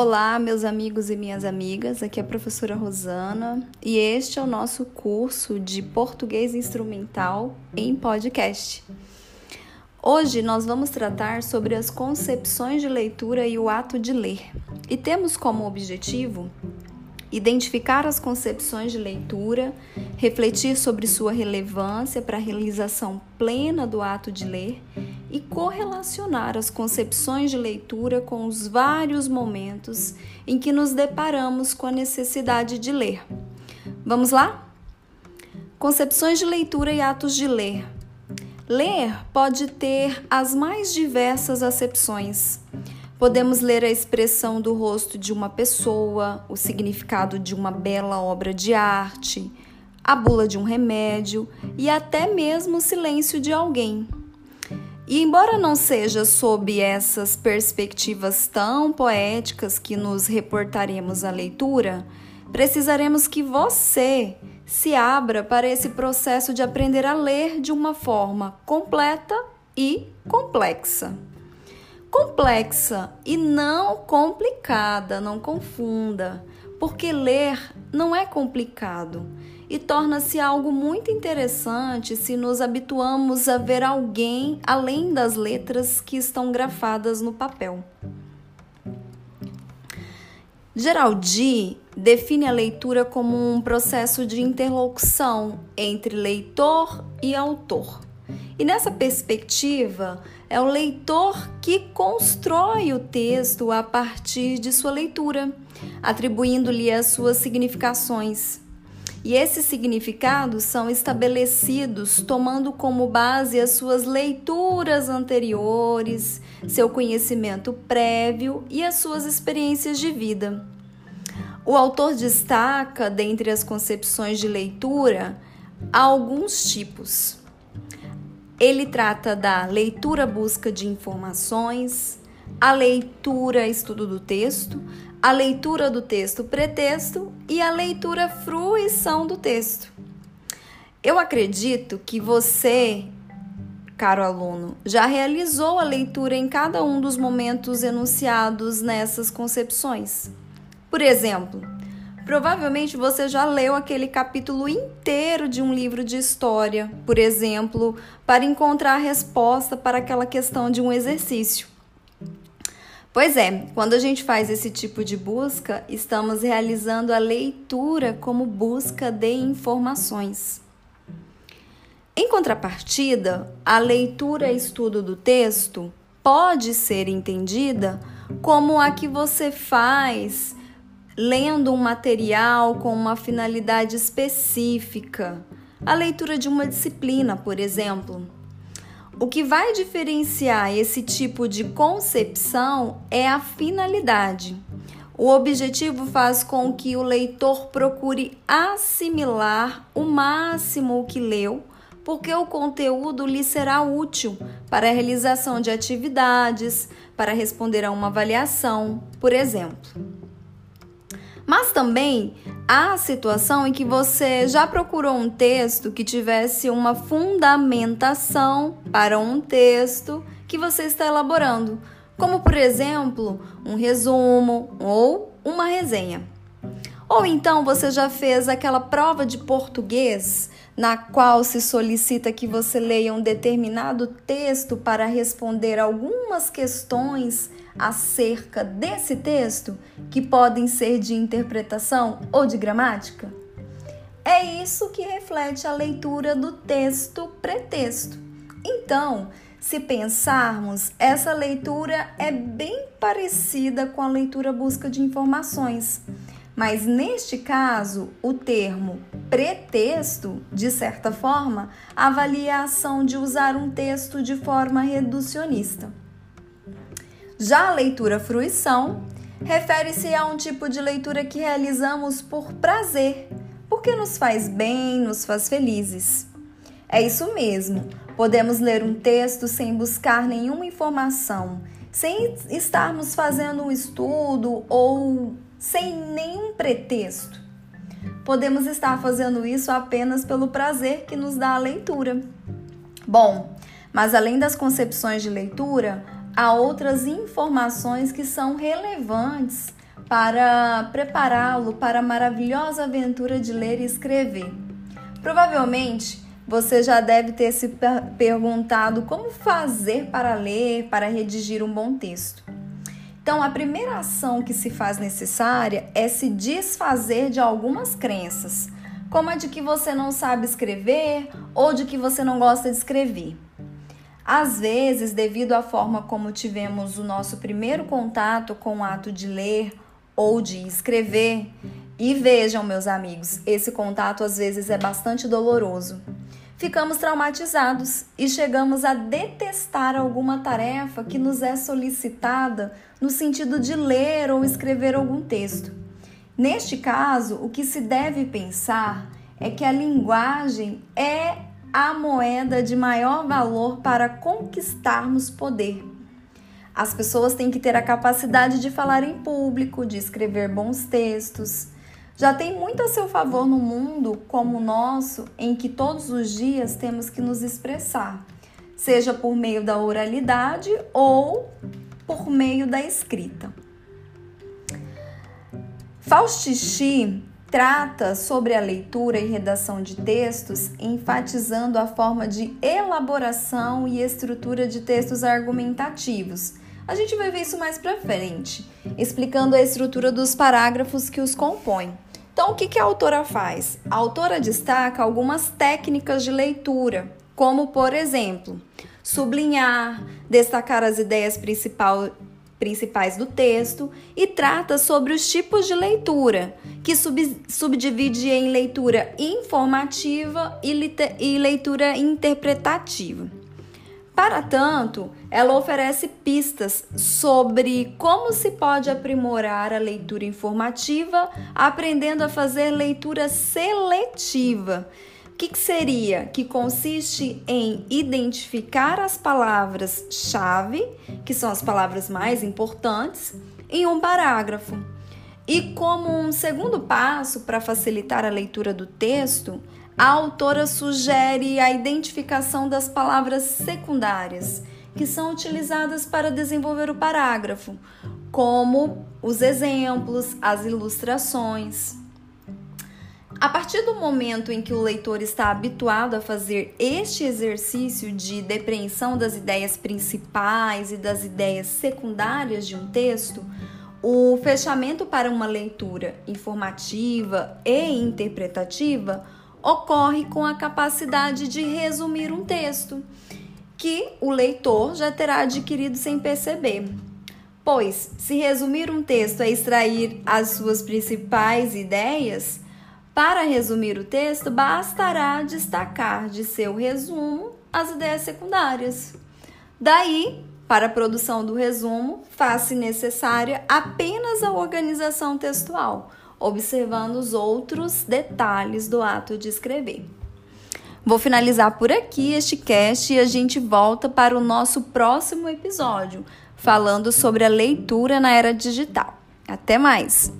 Olá, meus amigos e minhas amigas. Aqui é a professora Rosana e este é o nosso curso de português instrumental em podcast. Hoje nós vamos tratar sobre as concepções de leitura e o ato de ler. E temos como objetivo identificar as concepções de leitura, refletir sobre sua relevância para a realização plena do ato de ler e correlacionar as concepções de leitura com os vários momentos em que nos deparamos com a necessidade de ler. Vamos lá? Concepções de leitura e atos de ler. Ler pode ter as mais diversas acepções. Podemos ler a expressão do rosto de uma pessoa, o significado de uma bela obra de arte, a bula de um remédio e até mesmo o silêncio de alguém. E embora não seja sob essas perspectivas tão poéticas que nos reportaremos à leitura, precisaremos que você se abra para esse processo de aprender a ler de uma forma completa e complexa. Complexa e não complicada, não confunda, porque ler não é complicado e torna-se algo muito interessante se nos habituamos a ver alguém além das letras que estão grafadas no papel. Geraldi define a leitura como um processo de interlocução entre leitor e autor. E nessa perspectiva, é o leitor que constrói o texto a partir de sua leitura, atribuindo-lhe as suas significações. E esses significados são estabelecidos tomando como base as suas leituras anteriores, seu conhecimento prévio e as suas experiências de vida. O autor destaca, dentre as concepções de leitura, alguns tipos. Ele trata da leitura busca de informações, a leitura estudo do texto, a leitura do texto pretexto e a leitura fruição do texto. Eu acredito que você, caro aluno, já realizou a leitura em cada um dos momentos enunciados nessas concepções. Por exemplo, Provavelmente você já leu aquele capítulo inteiro de um livro de história, por exemplo, para encontrar a resposta para aquela questão de um exercício. Pois é, quando a gente faz esse tipo de busca, estamos realizando a leitura como busca de informações. Em contrapartida, a leitura e estudo do texto pode ser entendida como a que você faz lendo um material com uma finalidade específica, a leitura de uma disciplina, por exemplo. O que vai diferenciar esse tipo de concepção é a finalidade. O objetivo faz com que o leitor procure assimilar o máximo o que leu, porque o conteúdo lhe será útil para a realização de atividades, para responder a uma avaliação, por exemplo. Mas também há situação em que você já procurou um texto que tivesse uma fundamentação para um texto que você está elaborando, como por exemplo, um resumo ou uma resenha. Ou então você já fez aquela prova de português na qual se solicita que você leia um determinado texto para responder algumas questões acerca desse texto que podem ser de interpretação ou de gramática? É isso que reflete a leitura do texto pretexto. Então, se pensarmos, essa leitura é bem parecida com a leitura busca de informações. Mas neste caso, o termo pretexto, de certa forma, avalia a ação de usar um texto de forma reducionista. Já a leitura fruição refere-se a um tipo de leitura que realizamos por prazer, porque nos faz bem, nos faz felizes. É isso mesmo, podemos ler um texto sem buscar nenhuma informação, sem estarmos fazendo um estudo ou sem nenhum pretexto. Podemos estar fazendo isso apenas pelo prazer que nos dá a leitura. Bom, mas além das concepções de leitura, há outras informações que são relevantes para prepará-lo para a maravilhosa aventura de ler e escrever. Provavelmente você já deve ter se perguntado como fazer para ler, para redigir um bom texto. Então, a primeira ação que se faz necessária é se desfazer de algumas crenças, como a de que você não sabe escrever ou de que você não gosta de escrever. Às vezes, devido à forma como tivemos o nosso primeiro contato com o ato de ler ou de escrever, e vejam, meus amigos, esse contato às vezes é bastante doloroso ficamos traumatizados e chegamos a detestar alguma tarefa que nos é solicitada no sentido de ler ou escrever algum texto. Neste caso, o que se deve pensar é que a linguagem é a moeda de maior valor para conquistarmos poder. As pessoas têm que ter a capacidade de falar em público, de escrever bons textos já tem muito a seu favor no mundo como o nosso, em que todos os dias temos que nos expressar, seja por meio da oralidade ou por meio da escrita. Faustichi trata sobre a leitura e redação de textos, enfatizando a forma de elaboração e estrutura de textos argumentativos. A gente vai ver isso mais para frente, explicando a estrutura dos parágrafos que os compõem. Então, o que, a autora faz? A autora destaca algumas técnicas de leitura, como, por exemplo, sublinhar, destacar as ideias principal, principais do texto e trata sobre os tipos de leitura, que sub, subdivide em leitura informativa e, e leitura interpretativa. Para tanto, ela oferece pistas sobre como se pode aprimorar a leitura informativa, aprendendo a fazer leitura seletiva. Que, que seria? Que consiste em identificar as palavras-chave, que são as palavras mais importantes, em um parágrafo. E como um segundo passo para facilitar a leitura do texto, a autora sugere a identificação das palavras secundárias que são utilizadas para desenvolver o parágrafo, como os exemplos, as ilustrações. A partir do momento em que o leitor está habituado a fazer este exercício de depreensão das ideias principais e das ideias secundárias de um texto, o fechamento para uma leitura informativa e interpretativa ocorre com a capacidade de resumir um texto, que o leitor já terá adquirido sem perceber. Pois, se resumir um texto é extrair as suas principais ideias, para resumir o texto bastará destacar de seu resumo as ideias secundárias. Daí, para a produção do resumo, faz-se necessária apenas a organização textual observando os outros detalhes do ato de escrever. Vou finalizar por aqui este cast e a gente volta para o nosso próximo episódio, falando sobre a leitura na era digital. Até mais!